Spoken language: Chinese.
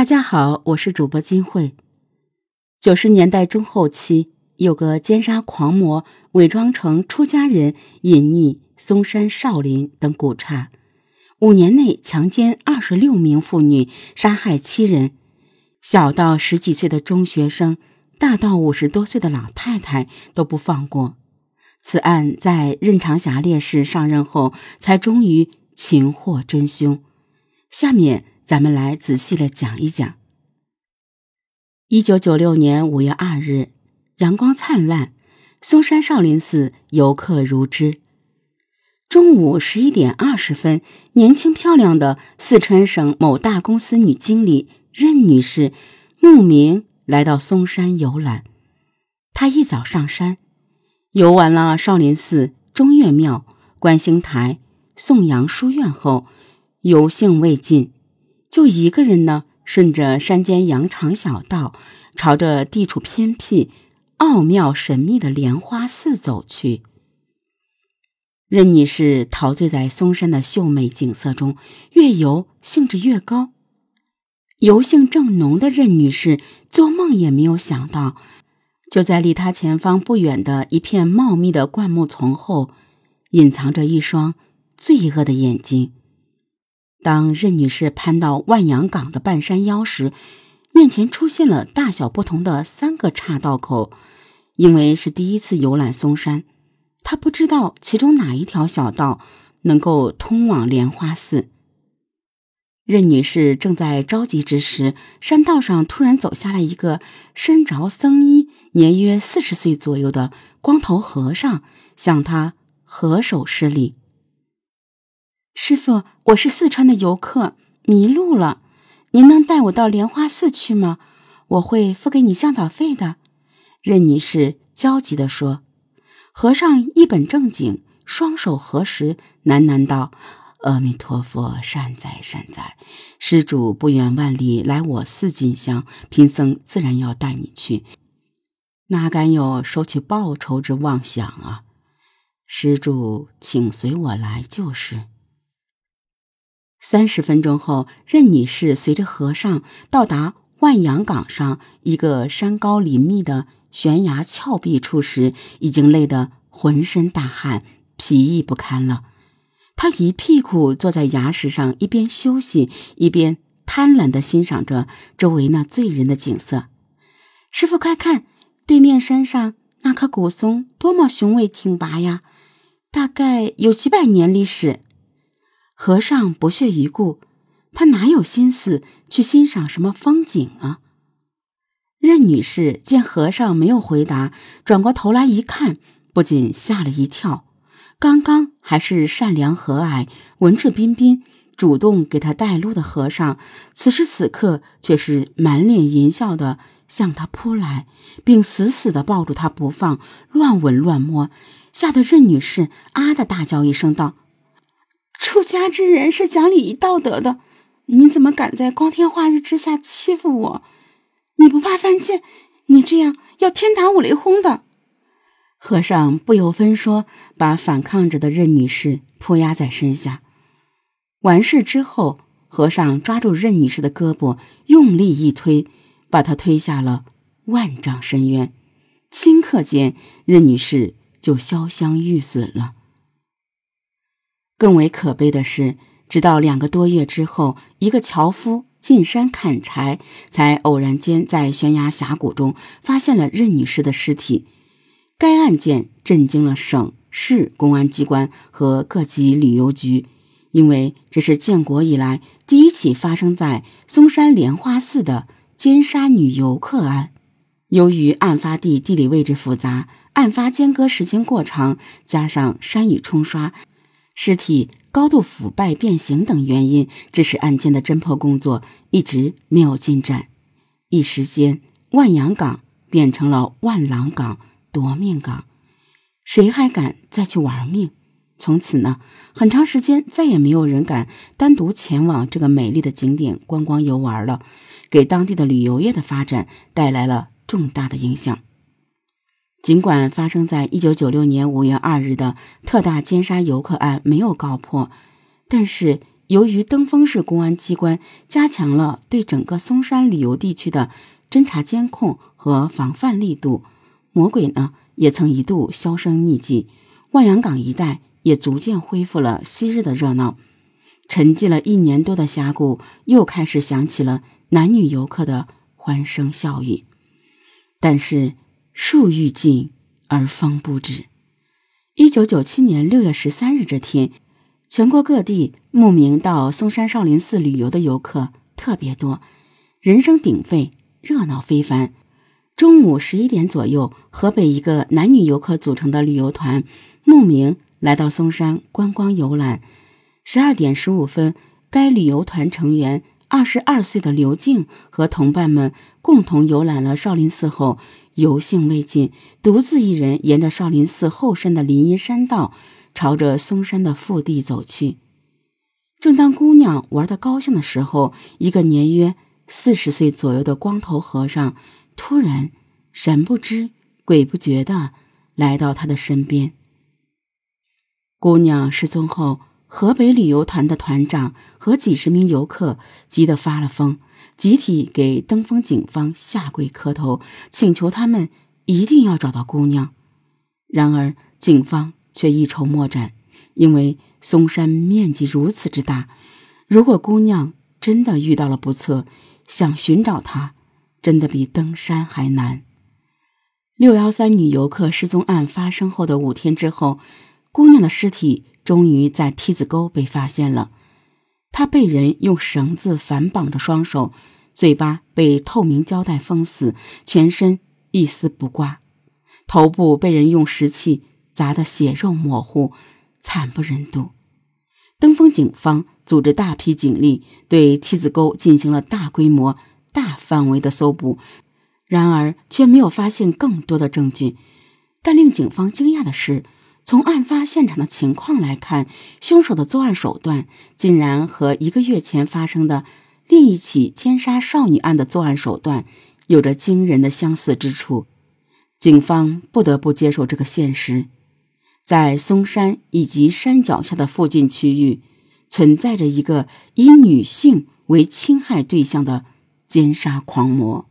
大家好，我是主播金慧。九十年代中后期，有个奸杀狂魔伪装成出家人，隐匿嵩山、少林等古刹，五年内强奸二十六名妇女，杀害七人，小到十几岁的中学生，大到五十多岁的老太太都不放过。此案在任长霞烈士上任后，才终于擒获真凶。下面。咱们来仔细的讲一讲。一九九六年五月二日，阳光灿烂，嵩山少林寺游客如织。中午十一点二十分，年轻漂亮的四川省某大公司女经理任女士慕名来到嵩山游览。她一早上山，游完了少林寺、中岳庙、观星台、颂阳书院后，游兴未尽。就一个人呢，顺着山间羊肠小道，朝着地处偏僻、奥妙神秘的莲花寺走去。任女士陶醉在嵩山的秀美景色中，越游兴致越高。游兴正浓的任女士做梦也没有想到，就在离她前方不远的一片茂密的灌木丛后，隐藏着一双罪恶的眼睛。当任女士攀到万阳岗的半山腰时，面前出现了大小不同的三个岔道口。因为是第一次游览嵩山，她不知道其中哪一条小道能够通往莲花寺。任女士正在着急之时，山道上突然走下来一个身着僧衣、年约四十岁左右的光头和尚，向她合手施礼。师傅，我是四川的游客，迷路了，您能带我到莲花寺去吗？我会付给你向导费的。”任女士焦急地说。和尚一本正经，双手合十，喃喃道：“阿弥陀佛，善哉善哉，施主不远万里来我寺进香，贫僧自然要带你去，哪敢有收取报酬之妄想啊！施主，请随我来就是。”三十分钟后，任女士随着和尚到达万阳岗上一个山高林密的悬崖峭壁处时，已经累得浑身大汗，疲意不堪了。她一屁股坐在崖石上，一边休息，一边贪婪地欣赏着周围那醉人的景色。师傅，快看，对面山上那棵古松多么雄伟挺拔呀！大概有几百年历史。和尚不屑一顾，他哪有心思去欣赏什么风景啊？任女士见和尚没有回答，转过头来一看，不仅吓了一跳。刚刚还是善良和蔼、文质彬彬、主动给她带路的和尚，此时此刻却是满脸淫笑的向她扑来，并死死的抱住她不放，乱吻乱摸，吓得任女士啊的大叫一声道。出家之人是讲礼仪道德的，你怎么敢在光天化日之下欺负我？你不怕犯贱？你这样要天打五雷轰的！和尚不由分说，把反抗着的任女士扑压在身下。完事之后，和尚抓住任女士的胳膊，用力一推，把她推下了万丈深渊。顷刻间，任女士就潇湘玉损了。更为可悲的是，直到两个多月之后，一个樵夫进山砍柴，才偶然间在悬崖峡谷中发现了任女士的尸体。该案件震惊了省市公安机关和各级旅游局，因为这是建国以来第一起发生在嵩山莲花寺的奸杀女游客案。由于案发地地理位置复杂，案发间隔时间过长，加上山雨冲刷。尸体高度腐败变形等原因，致使案件的侦破工作一直没有进展。一时间，万阳港变成了万郎港、夺命港，谁还敢再去玩命？从此呢，很长时间再也没有人敢单独前往这个美丽的景点观光游玩了，给当地的旅游业的发展带来了重大的影响。尽管发生在一九九六年五月二日的特大奸杀游客案没有告破，但是由于登封市公安机关加强了对整个松山旅游地区的侦查监控和防范力度，魔鬼呢也曾一度销声匿迹，万阳港一带也逐渐恢复了昔日的热闹。沉寂了一年多的峡谷又开始响起了男女游客的欢声笑语，但是树欲静而风不止。一九九七年六月十三日这天，全国各地慕名到嵩山少林寺旅游的游客特别多，人声鼎沸，热闹非凡。中午十一点左右，河北一个男女游客组成的旅游团慕名来到嵩山观光游览。十二点十五分，该旅游团成员二十二岁的刘静和同伴们共同游览了少林寺后，游兴未尽，独自一人沿着少林寺后山的林荫山道，朝着嵩山的腹地走去。正当姑娘玩得高兴的时候，一个年约四十岁左右的光头和尚突然神不知鬼不觉地来到她的身边。姑娘失踪后。河北旅游团的团长和几十名游客急得发了疯，集体给登封警方下跪磕头，请求他们一定要找到姑娘。然而，警方却一筹莫展，因为嵩山面积如此之大，如果姑娘真的遇到了不测，想寻找她，真的比登山还难。六幺三女游客失踪案发生后的五天之后，姑娘的尸体。终于在梯子沟被发现了，他被人用绳子反绑着双手，嘴巴被透明胶带封死，全身一丝不挂，头部被人用石器砸得血肉模糊，惨不忍睹。登封警方组织大批警力对梯子沟进行了大规模、大范围的搜捕，然而却没有发现更多的证据。但令警方惊讶的是。从案发现场的情况来看，凶手的作案手段竟然和一个月前发生的另一起奸杀少女案的作案手段有着惊人的相似之处。警方不得不接受这个现实：在嵩山以及山脚下的附近区域，存在着一个以女性为侵害对象的奸杀狂魔。